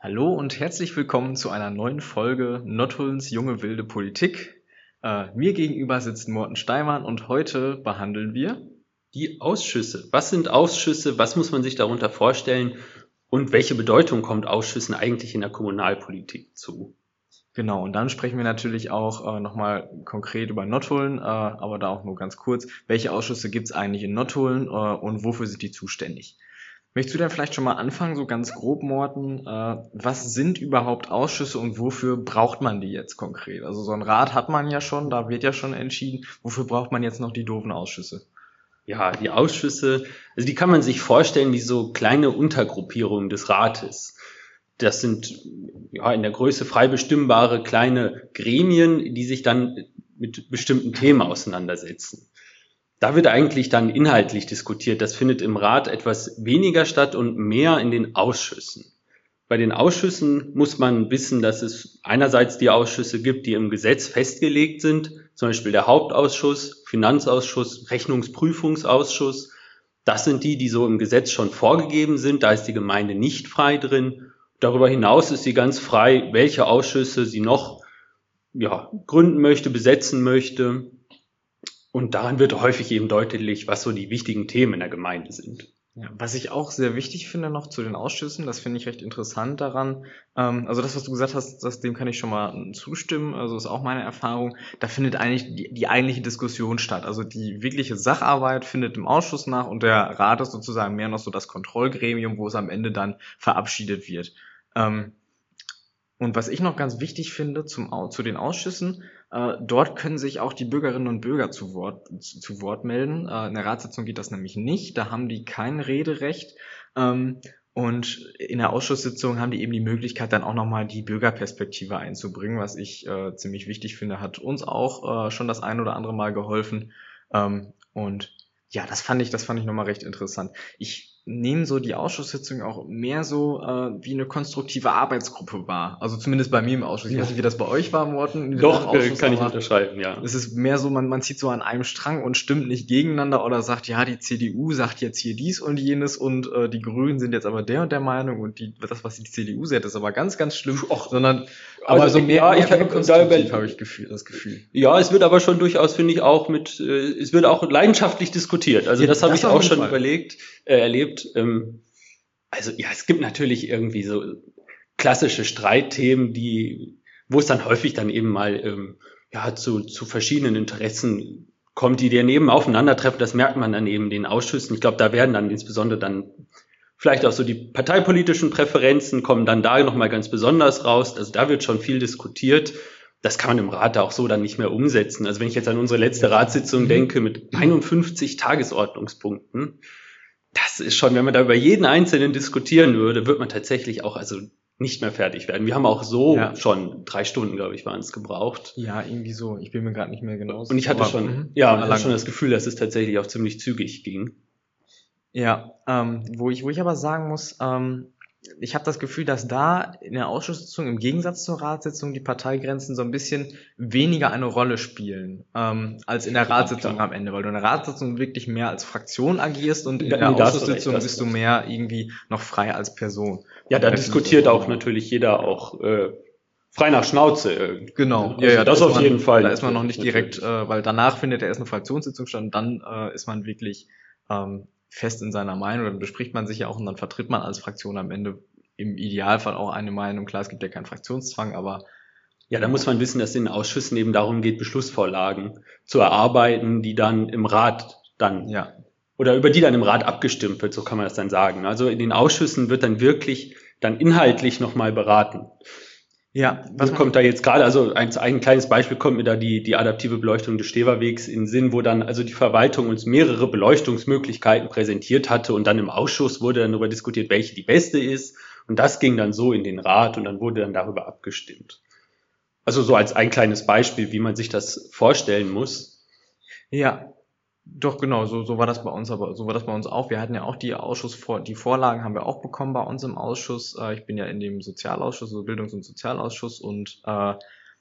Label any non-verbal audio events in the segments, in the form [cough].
Hallo und herzlich willkommen zu einer neuen Folge Nottulns junge wilde Politik. Äh, mir gegenüber sitzt Morten Steimann und heute behandeln wir die Ausschüsse. Was sind Ausschüsse? Was muss man sich darunter vorstellen? Und welche Bedeutung kommt Ausschüssen eigentlich in der Kommunalpolitik zu? Genau, und dann sprechen wir natürlich auch äh, nochmal konkret über Nottuln, äh, aber da auch nur ganz kurz. Welche Ausschüsse gibt es eigentlich in Nottuln äh, und wofür sind die zuständig? Möchtest du denn vielleicht schon mal anfangen, so ganz grob, Morten? Äh, was sind überhaupt Ausschüsse und wofür braucht man die jetzt konkret? Also so ein Rat hat man ja schon, da wird ja schon entschieden. Wofür braucht man jetzt noch die doofen Ausschüsse? Ja, die Ausschüsse, also die kann man sich vorstellen wie so kleine Untergruppierungen des Rates. Das sind ja in der Größe frei bestimmbare kleine Gremien, die sich dann mit bestimmten Themen auseinandersetzen. Da wird eigentlich dann inhaltlich diskutiert. Das findet im Rat etwas weniger statt und mehr in den Ausschüssen. Bei den Ausschüssen muss man wissen, dass es einerseits die Ausschüsse gibt, die im Gesetz festgelegt sind, zum Beispiel der Hauptausschuss, Finanzausschuss, Rechnungsprüfungsausschuss. Das sind die, die so im Gesetz schon vorgegeben sind. Da ist die Gemeinde nicht frei drin. Darüber hinaus ist sie ganz frei, welche Ausschüsse sie noch ja, gründen möchte, besetzen möchte. Und daran wird häufig eben deutlich, was so die wichtigen Themen in der Gemeinde sind. Ja, was ich auch sehr wichtig finde noch zu den Ausschüssen, das finde ich recht interessant daran. Ähm, also das, was du gesagt hast, das, dem kann ich schon mal zustimmen. Also ist auch meine Erfahrung. Da findet eigentlich die, die eigentliche Diskussion statt. Also die wirkliche Sacharbeit findet im Ausschuss nach und der Rat ist sozusagen mehr noch so das Kontrollgremium, wo es am Ende dann verabschiedet wird. Ähm, und was ich noch ganz wichtig finde zum, zu den Ausschüssen, äh, dort können sich auch die Bürgerinnen und Bürger zu Wort, zu, zu Wort melden. Äh, in der Ratssitzung geht das nämlich nicht, da haben die kein Rederecht. Ähm, und in der Ausschusssitzung haben die eben die Möglichkeit, dann auch nochmal die Bürgerperspektive einzubringen, was ich äh, ziemlich wichtig finde, hat uns auch äh, schon das ein oder andere Mal geholfen. Ähm, und ja, das fand ich, das fand ich nochmal recht interessant. Ich nehmen so die Ausschusssitzungen auch mehr so äh, wie eine konstruktive Arbeitsgruppe wahr. Also zumindest bei mir im Ausschuss. Ich weiß nicht, wie das bei euch war, Morten. Doch, kann ich unterschreiben, ja. Es ist mehr so, man, man zieht so an einem Strang und stimmt nicht gegeneinander oder sagt, ja, die CDU sagt jetzt hier dies und jenes und äh, die Grünen sind jetzt aber der und der Meinung und die, das, was die CDU sagt, ist aber ganz, ganz schlimm. Och, sondern aber also, so mehr, ja, ich habe hab ich Gefühl, das Gefühl. Ja, es wird aber schon durchaus, finde ich, auch mit, äh, es wird auch leidenschaftlich diskutiert. Also ja, das habe ich auch schon Fall. überlegt, äh, erlebt. Ähm, also ja, es gibt natürlich irgendwie so klassische Streitthemen, die, wo es dann häufig dann eben mal ähm, ja zu, zu verschiedenen Interessen kommt, die daneben aufeinandertreffen. Das merkt man dann eben den Ausschüssen. Ich glaube, da werden dann insbesondere dann vielleicht auch so die parteipolitischen Präferenzen kommen dann da nochmal ganz besonders raus. Also da wird schon viel diskutiert. Das kann man im Rat auch so dann nicht mehr umsetzen. Also wenn ich jetzt an unsere letzte Ratssitzung mhm. denke mit 51 Tagesordnungspunkten, das ist schon, wenn man da über jeden Einzelnen diskutieren würde, wird man tatsächlich auch also nicht mehr fertig werden. Wir haben auch so ja. schon drei Stunden, glaube ich, waren es gebraucht. Ja, irgendwie so. Ich bin mir gerade nicht mehr genau. Und ich hatte schon, mh, ja, hatte schon das Gefühl, dass es tatsächlich auch ziemlich zügig ging. Ja, ähm, wo ich, wo ich aber sagen muss, ähm, ich habe das Gefühl, dass da in der Ausschusssitzung im Gegensatz zur Ratssitzung die Parteigrenzen so ein bisschen weniger eine Rolle spielen ähm, als in der Ratssitzung ja, am Ende, weil du in der Ratssitzung wirklich mehr als Fraktion agierst und in der Ausschusssitzung bist du mehr irgendwie noch frei als Person. Ja, da diskutiert auch natürlich jeder auch äh, frei nach Schnauze. Genau, also, ja, ja, das auf man, jeden Fall. Da ist man noch nicht direkt, äh, weil danach findet er erst eine Fraktionssitzung statt und dann äh, ist man wirklich ähm, fest in seiner Meinung, dann bespricht man sich ja auch und dann vertritt man als Fraktion am Ende im Idealfall auch eine Meinung. Klar, es gibt ja keinen Fraktionszwang, aber ja, da muss man wissen, dass es in den Ausschüssen eben darum geht, Beschlussvorlagen zu erarbeiten, die dann im Rat dann ja. oder über die dann im Rat abgestimmt wird, so kann man das dann sagen. Also in den Ausschüssen wird dann wirklich dann inhaltlich nochmal beraten. Ja, was kommt da jetzt gerade? Also ein, ein kleines Beispiel kommt mir da die, die adaptive Beleuchtung des Steverwegs in Sinn, wo dann also die Verwaltung uns mehrere Beleuchtungsmöglichkeiten präsentiert hatte und dann im Ausschuss wurde dann darüber diskutiert, welche die beste ist. Und das ging dann so in den Rat und dann wurde dann darüber abgestimmt. Also so als ein kleines Beispiel, wie man sich das vorstellen muss. Ja, doch, genau, so, so war das bei uns, aber so war das bei uns auch. Wir hatten ja auch die Ausschuss, die Vorlagen haben wir auch bekommen bei uns im Ausschuss. Äh, ich bin ja in dem Sozialausschuss, also Bildungs- und Sozialausschuss und äh,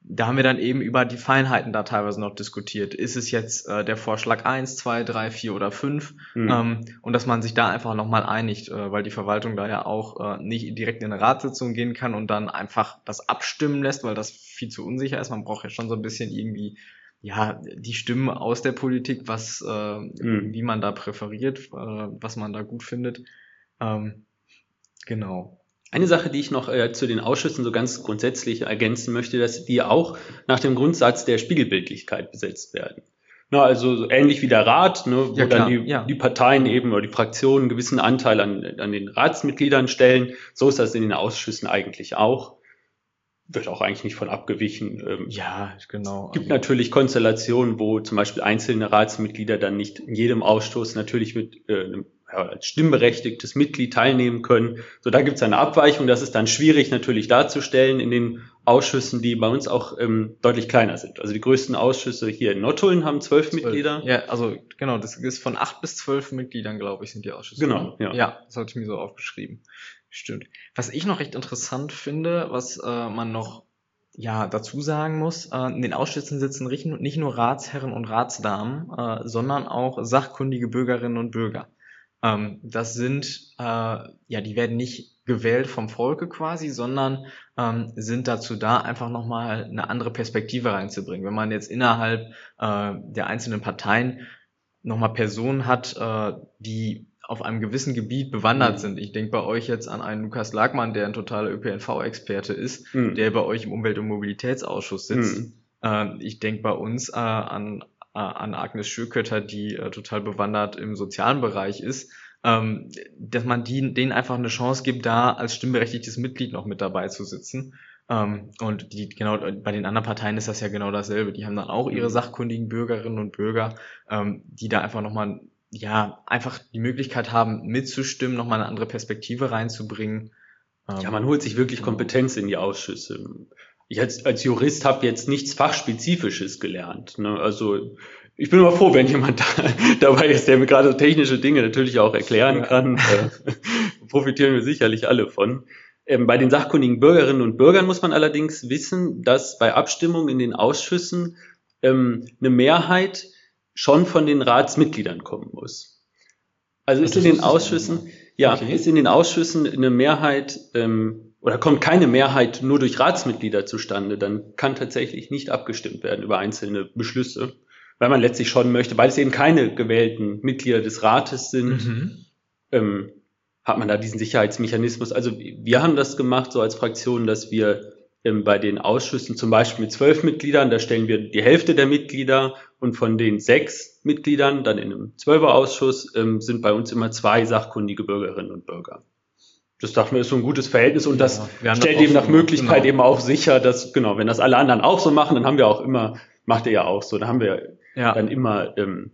da haben wir dann eben über die Feinheiten da teilweise noch diskutiert. Ist es jetzt äh, der Vorschlag eins, zwei, drei, vier oder fünf? Mhm. Ähm, und dass man sich da einfach nochmal einigt, äh, weil die Verwaltung da ja auch äh, nicht direkt in eine Ratssitzung gehen kann und dann einfach das abstimmen lässt, weil das viel zu unsicher ist. Man braucht ja schon so ein bisschen irgendwie ja, die Stimmen aus der Politik, was, äh, mhm. wie man da präferiert, äh, was man da gut findet. Ähm, genau. Eine Sache, die ich noch äh, zu den Ausschüssen so ganz grundsätzlich ergänzen möchte, dass die auch nach dem Grundsatz der Spiegelbildlichkeit besetzt werden. Na, also so ähnlich wie der Rat, ne, wo ja, dann die, ja. die Parteien eben oder die Fraktionen einen gewissen Anteil an, an den Ratsmitgliedern stellen. So ist das in den Ausschüssen eigentlich auch. Wird auch eigentlich nicht von abgewichen. Ähm, ja, genau. Es gibt also. natürlich Konstellationen, wo zum Beispiel einzelne Ratsmitglieder dann nicht in jedem Ausstoß natürlich mit äh, einem ja, als stimmberechtigtes Mitglied teilnehmen können. So, da gibt es eine Abweichung. Das ist dann schwierig natürlich darzustellen in den Ausschüssen, die bei uns auch ähm, deutlich kleiner sind. Also die größten Ausschüsse hier in Nottuln haben zwölf Mitglieder. Ja, also genau, das ist von acht bis zwölf Mitgliedern, glaube ich, sind die Ausschüsse. Genau, ja. Ja, das hatte ich mir so aufgeschrieben. Stimmt. Was ich noch recht interessant finde, was äh, man noch ja, dazu sagen muss, äh, in den Ausschüssen sitzen nicht nur Ratsherren und Ratsdamen, äh, sondern auch sachkundige Bürgerinnen und Bürger. Ähm, das sind, äh, ja, die werden nicht gewählt vom Volke quasi, sondern ähm, sind dazu da, einfach nochmal eine andere Perspektive reinzubringen. Wenn man jetzt innerhalb äh, der einzelnen Parteien nochmal Personen hat, äh, die auf einem gewissen Gebiet bewandert mhm. sind. Ich denke bei euch jetzt an einen Lukas Lagmann, der ein totaler ÖPNV-Experte ist, mhm. der bei euch im Umwelt- und Mobilitätsausschuss sitzt. Mhm. Äh, ich denke bei uns äh, an äh, an Agnes Schökötter, die äh, total bewandert im sozialen Bereich ist, ähm, dass man die, denen einfach eine Chance gibt, da als stimmberechtigtes Mitglied noch mit dabei zu sitzen. Ähm, und die, genau, bei den anderen Parteien ist das ja genau dasselbe. Die haben dann auch ihre mhm. sachkundigen Bürgerinnen und Bürger, ähm, die da einfach nochmal, ja, einfach die Möglichkeit haben, mitzustimmen, nochmal eine andere Perspektive reinzubringen. Ähm, ja, man holt sich wirklich genau. Kompetenz in die Ausschüsse ich als, als Jurist habe jetzt nichts Fachspezifisches gelernt. Ne? Also ich bin immer froh, wenn jemand da, [laughs] dabei ist, der mir gerade technische Dinge natürlich auch erklären kann. Äh, [laughs] profitieren wir sicherlich alle von. Ähm, bei den sachkundigen Bürgerinnen und Bürgern muss man allerdings wissen, dass bei Abstimmungen in den Ausschüssen ähm, eine Mehrheit schon von den Ratsmitgliedern kommen muss. Also ist in den Ausschüssen, ja, okay. ist in den Ausschüssen eine Mehrheit ähm, oder kommt keine Mehrheit nur durch Ratsmitglieder zustande, dann kann tatsächlich nicht abgestimmt werden über einzelne Beschlüsse, weil man letztlich schon möchte, weil es eben keine gewählten Mitglieder des Rates sind, mhm. ähm, hat man da diesen Sicherheitsmechanismus. Also wir haben das gemacht so als Fraktion, dass wir ähm, bei den Ausschüssen zum Beispiel mit zwölf Mitgliedern, da stellen wir die Hälfte der Mitglieder und von den sechs Mitgliedern, dann in einem Zwölferausschuss, ähm, sind bei uns immer zwei sachkundige Bürgerinnen und Bürger das dachte mir, ist so ein gutes Verhältnis und das ja, stellt eben nach so Möglichkeit genau. eben auch sicher, dass, genau, wenn das alle anderen auch so machen, dann haben wir auch immer, macht ihr ja auch so, dann haben wir ja. dann immer ähm,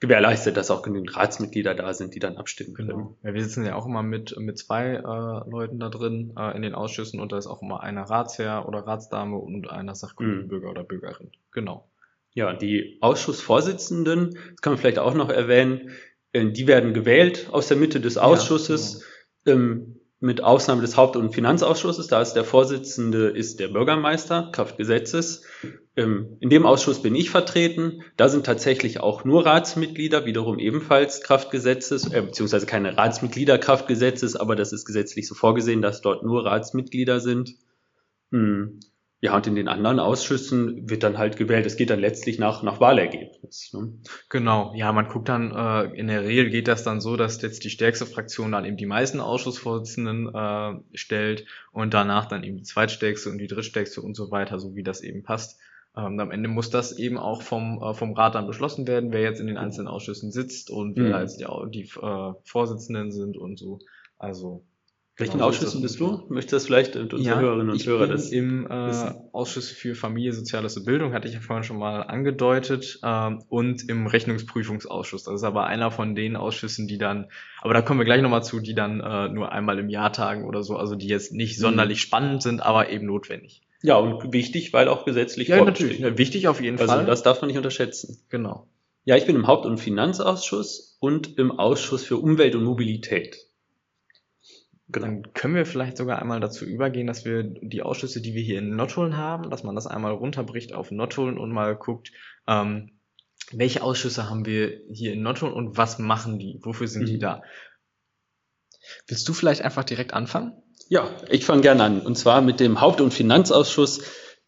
gewährleistet, dass auch genügend Ratsmitglieder da sind, die dann abstimmen können. Genau. Ja, wir sitzen ja auch immer mit, mit zwei äh, Leuten da drin äh, in den Ausschüssen und da ist auch immer einer Ratsherr oder Ratsdame und einer sachkundige mhm. Bürger oder Bürgerin. Genau. Ja, die Ausschussvorsitzenden, das kann man vielleicht auch noch erwähnen, äh, die werden gewählt aus der Mitte des Ausschusses. Ja, genau. ähm, mit Ausnahme des Haupt- und Finanzausschusses, da ist der Vorsitzende ist der Bürgermeister, Kraft Gesetzes. Ähm, in dem Ausschuss bin ich vertreten. Da sind tatsächlich auch nur Ratsmitglieder, wiederum ebenfalls Kraftgesetzes, äh, beziehungsweise keine Ratsmitglieder Kraftgesetzes, aber das ist gesetzlich so vorgesehen, dass dort nur Ratsmitglieder sind. Hm. Ja, und in den anderen Ausschüssen wird dann halt gewählt. Es geht dann letztlich nach, nach Wahlergebnis. Ne? Genau, ja, man guckt dann, äh, in der Regel geht das dann so, dass jetzt die stärkste Fraktion dann eben die meisten Ausschussvorsitzenden äh, stellt und danach dann eben die zweitstärkste und die drittstärkste und so weiter, so wie das eben passt. Ähm, am Ende muss das eben auch vom, äh, vom Rat dann beschlossen werden, wer jetzt in den einzelnen Ausschüssen sitzt und wer mhm. jetzt die, die äh, Vorsitzenden sind und so. Also welchen genau, Ausschüssen bist du? Möchtest du das vielleicht mit unseren ja, Hörerinnen und Hörern das im äh, Ausschuss für Familie, Soziales und Bildung, hatte ich ja vorhin schon mal angedeutet, ähm, und im Rechnungsprüfungsausschuss. Das ist aber einer von den Ausschüssen, die dann, aber da kommen wir gleich nochmal zu, die dann äh, nur einmal im Jahr tagen oder so, also die jetzt nicht mhm. sonderlich spannend sind, aber eben notwendig. Ja, und wichtig, weil auch gesetzlich Ja, natürlich. Ja, wichtig auf jeden also, Fall. Das darf man nicht unterschätzen. Genau. Ja, ich bin im Haupt- und Finanzausschuss und im Ausschuss für Umwelt und Mobilität. Genau. Dann können wir vielleicht sogar einmal dazu übergehen, dass wir die Ausschüsse, die wir hier in Nottuln haben, dass man das einmal runterbricht auf Nottuln und mal guckt, ähm, welche Ausschüsse haben wir hier in Nottuln und was machen die? Wofür sind mhm. die da? Willst du vielleicht einfach direkt anfangen? Ja, ich fange gerne an. Und zwar mit dem Haupt- und Finanzausschuss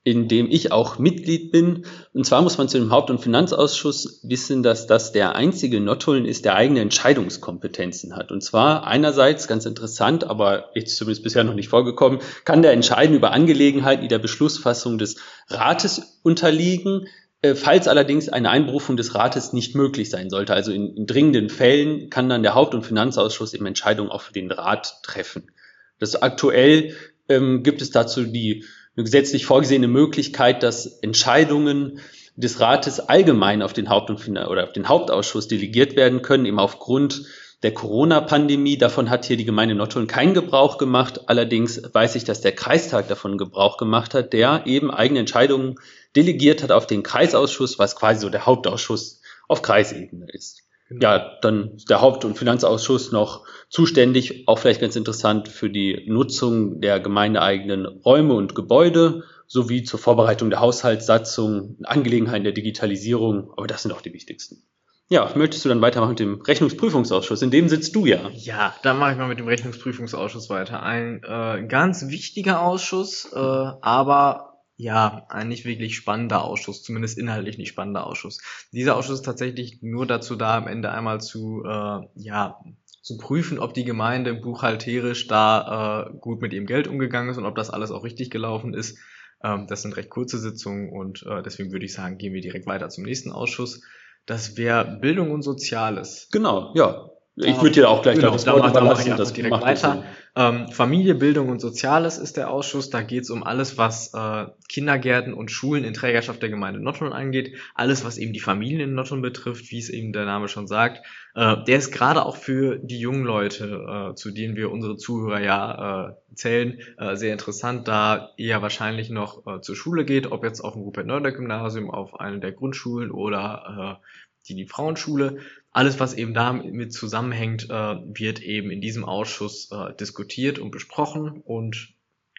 in dem ich auch Mitglied bin. Und zwar muss man zu dem Haupt- und Finanzausschuss wissen, dass das der einzige Nottuln ist, der eigene Entscheidungskompetenzen hat. Und zwar einerseits ganz interessant, aber jetzt zumindest bisher noch nicht vorgekommen, kann der entscheiden über Angelegenheiten, die der Beschlussfassung des Rates unterliegen. Äh, falls allerdings eine Einberufung des Rates nicht möglich sein sollte, also in, in dringenden Fällen, kann dann der Haupt- und Finanzausschuss eben Entscheidungen auch für den Rat treffen. Das aktuell ähm, gibt es dazu die eine gesetzlich vorgesehene Möglichkeit, dass Entscheidungen des Rates allgemein auf den Haupt- und oder auf den Hauptausschuss delegiert werden können, eben aufgrund der Corona-Pandemie. Davon hat hier die Gemeinde Nottuln keinen Gebrauch gemacht. Allerdings weiß ich, dass der Kreistag davon Gebrauch gemacht hat, der eben eigene Entscheidungen delegiert hat auf den Kreisausschuss, was quasi so der Hauptausschuss auf Kreisebene ist. Genau. Ja, dann ist der Haupt- und Finanzausschuss noch zuständig, auch vielleicht ganz interessant für die Nutzung der gemeindeeigenen Räume und Gebäude sowie zur Vorbereitung der Haushaltssatzung, Angelegenheiten der Digitalisierung, aber das sind auch die wichtigsten. Ja, möchtest du dann weitermachen mit dem Rechnungsprüfungsausschuss? In dem sitzt du ja. Ja, dann mache ich mal mit dem Rechnungsprüfungsausschuss weiter. Ein äh, ganz wichtiger Ausschuss, äh, aber ja, ein nicht wirklich spannender Ausschuss, zumindest inhaltlich nicht spannender Ausschuss. Dieser Ausschuss ist tatsächlich nur dazu da, am Ende einmal zu, äh, ja, zu prüfen, ob die Gemeinde buchhalterisch da äh, gut mit ihrem Geld umgegangen ist und ob das alles auch richtig gelaufen ist. Ähm, das sind recht kurze Sitzungen und äh, deswegen würde ich sagen, gehen wir direkt weiter zum nächsten Ausschuss. Das wäre Bildung und Soziales. Genau, ja. Ich würde dir auch gleich genau, das Wort überlassen. Das direkt weiter. Ähm, Familie, Bildung und Soziales ist der Ausschuss. Da geht es um alles, was äh, Kindergärten und Schulen in Trägerschaft der Gemeinde Nottuln angeht. Alles, was eben die Familien in Nottuln betrifft, wie es eben der Name schon sagt. Äh, der ist gerade auch für die jungen Leute, äh, zu denen wir unsere Zuhörer ja äh, zählen, äh, sehr interessant, da eher wahrscheinlich noch äh, zur Schule geht, ob jetzt auf dem Rupert-Nörder-Gymnasium, auf eine der Grundschulen oder die, die Frauenschule alles, was eben damit zusammenhängt, äh, wird eben in diesem Ausschuss äh, diskutiert und besprochen. Und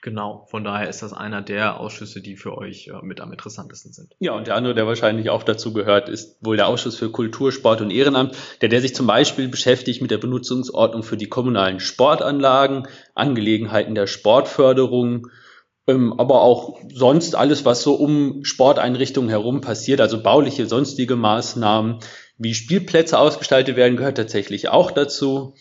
genau, von daher ist das einer der Ausschüsse, die für euch äh, mit am interessantesten sind. Ja, und der andere, der wahrscheinlich auch dazu gehört, ist wohl der Ausschuss für Kultur, Sport und Ehrenamt, der, der sich zum Beispiel beschäftigt mit der Benutzungsordnung für die kommunalen Sportanlagen, Angelegenheiten der Sportförderung, aber auch sonst alles, was so um Sporteinrichtungen herum passiert, also bauliche, sonstige Maßnahmen, wie Spielplätze ausgestaltet werden, gehört tatsächlich auch dazu.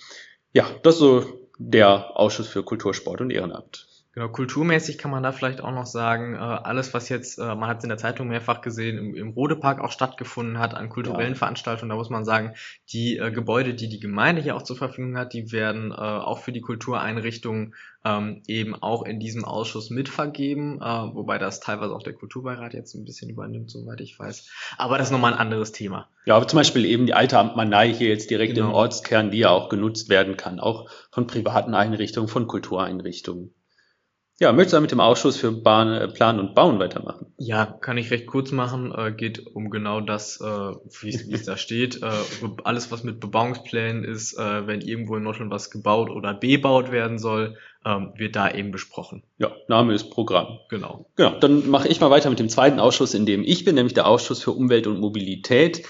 Ja, das ist so der Ausschuss für Kultur, Sport und Ehrenamt. Genau, kulturmäßig kann man da vielleicht auch noch sagen, äh, alles, was jetzt, äh, man hat es in der Zeitung mehrfach gesehen, im, im Rodepark auch stattgefunden hat an kulturellen ja. Veranstaltungen, da muss man sagen, die äh, Gebäude, die die Gemeinde hier auch zur Verfügung hat, die werden äh, auch für die Kultureinrichtungen ähm, eben auch in diesem Ausschuss mitvergeben, äh, wobei das teilweise auch der Kulturbeirat jetzt ein bisschen übernimmt, soweit ich weiß. Aber das ist nochmal ein anderes Thema. Ja, aber zum Beispiel eben die alte Amtmannei hier jetzt direkt genau. im Ortskern, die ja auch genutzt werden kann, auch von privaten Einrichtungen, von Kultureinrichtungen. Ja, möchtest du mit dem Ausschuss für Bahn, äh, Plan und Bauen weitermachen? Ja, kann ich recht kurz machen. Äh, geht um genau das, äh, wie es da [laughs] steht. Äh, alles, was mit Bebauungsplänen ist, äh, wenn irgendwo in Nordrhein was gebaut oder bebaut werden soll, ähm, wird da eben besprochen. Ja, Name ist Programm. Genau. Genau, dann mache ich mal weiter mit dem zweiten Ausschuss, in dem ich bin, nämlich der Ausschuss für Umwelt und Mobilität,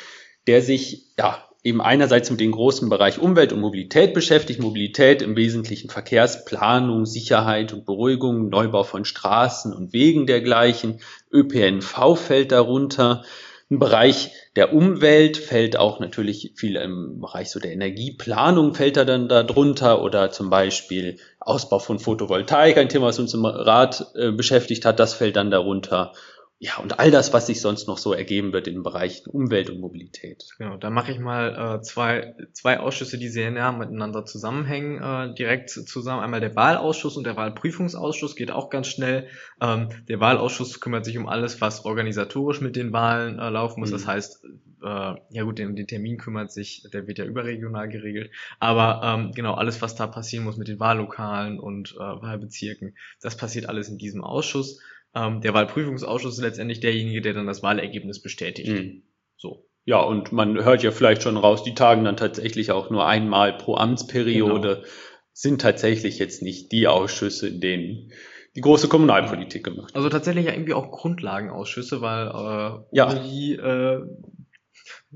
der sich ja eben einerseits mit dem großen Bereich Umwelt und Mobilität beschäftigt. Mobilität im Wesentlichen Verkehrsplanung, Sicherheit und Beruhigung, Neubau von Straßen und Wegen dergleichen. ÖPNV fällt darunter. Im Bereich der Umwelt fällt auch natürlich viel im Bereich so der Energieplanung fällt da dann darunter oder zum Beispiel Ausbau von Photovoltaik, ein Thema, was uns im Rat äh, beschäftigt hat, das fällt dann darunter ja, und all das, was sich sonst noch so ergeben wird in den Bereichen Umwelt und Mobilität. Genau, da mache ich mal äh, zwei, zwei Ausschüsse, die sehr nah miteinander zusammenhängen, äh, direkt zusammen. Einmal der Wahlausschuss und der Wahlprüfungsausschuss geht auch ganz schnell. Ähm, der Wahlausschuss kümmert sich um alles, was organisatorisch mit den Wahlen äh, laufen muss. Mhm. Das heißt, äh, ja gut, den, den Termin kümmert sich, der wird ja überregional geregelt. Aber ähm, genau, alles, was da passieren muss mit den Wahllokalen und äh, Wahlbezirken, das passiert alles in diesem Ausschuss. Ähm, der Wahlprüfungsausschuss ist letztendlich derjenige, der dann das Wahlergebnis bestätigt. Mhm. So. Ja, und man hört ja vielleicht schon raus, die tagen dann tatsächlich auch nur einmal pro Amtsperiode. Genau. sind tatsächlich jetzt nicht die Ausschüsse, in denen die große Kommunalpolitik gemacht. Also tatsächlich ja irgendwie auch Grundlagenausschüsse, weil äh, Ja. die, äh,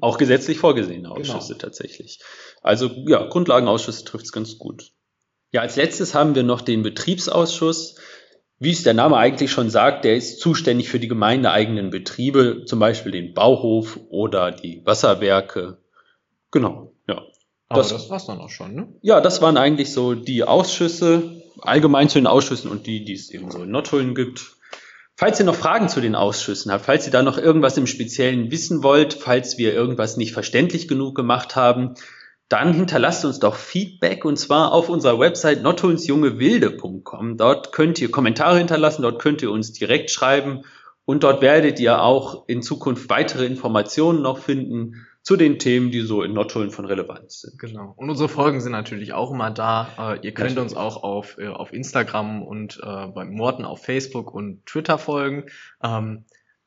Auch gesetzlich vorgesehene Ausschüsse tatsächlich. Also ja, Grundlagenausschüsse trifft es ganz gut. Ja, als letztes haben wir noch den Betriebsausschuss. Wie es der Name eigentlich schon sagt, der ist zuständig für die gemeindeeigenen Betriebe, zum Beispiel den Bauhof oder die Wasserwerke. Genau, ja. aber Das- das, war's dann auch schon, ne? Ja, das waren eigentlich so die Ausschüsse, allgemein zu den Ausschüssen und die, die es eben so in Nottuln gibt. Falls ihr noch Fragen zu den Ausschüssen habt, falls ihr da noch irgendwas im Speziellen wissen wollt, falls wir irgendwas nicht verständlich genug gemacht haben, dann hinterlasst uns doch Feedback und zwar auf unserer Website nottulnsjungewilde.com. Dort könnt ihr Kommentare hinterlassen, dort könnt ihr uns direkt schreiben und dort werdet ihr auch in Zukunft weitere Informationen noch finden zu den Themen, die so in Nottuln von Relevanz sind. Genau. Und unsere Folgen sind natürlich auch immer da. Äh, ihr könnt uns auch auf, äh, auf Instagram und äh, beim Morten auf Facebook und Twitter folgen. Ähm,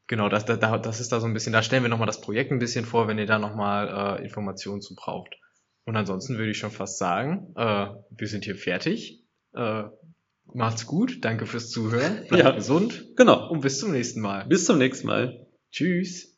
genau, das, da- da, das ist da so ein bisschen, da stellen wir nochmal das Projekt ein bisschen vor, wenn ihr da nochmal äh, Informationen zu braucht. Und ansonsten würde ich schon fast sagen, äh, wir sind hier fertig. Äh, macht's gut, danke fürs Zuhören, bleibt Ja. gesund Genau. und bis zum nächsten Mal. Bis zum nächsten Mal. Tschüss.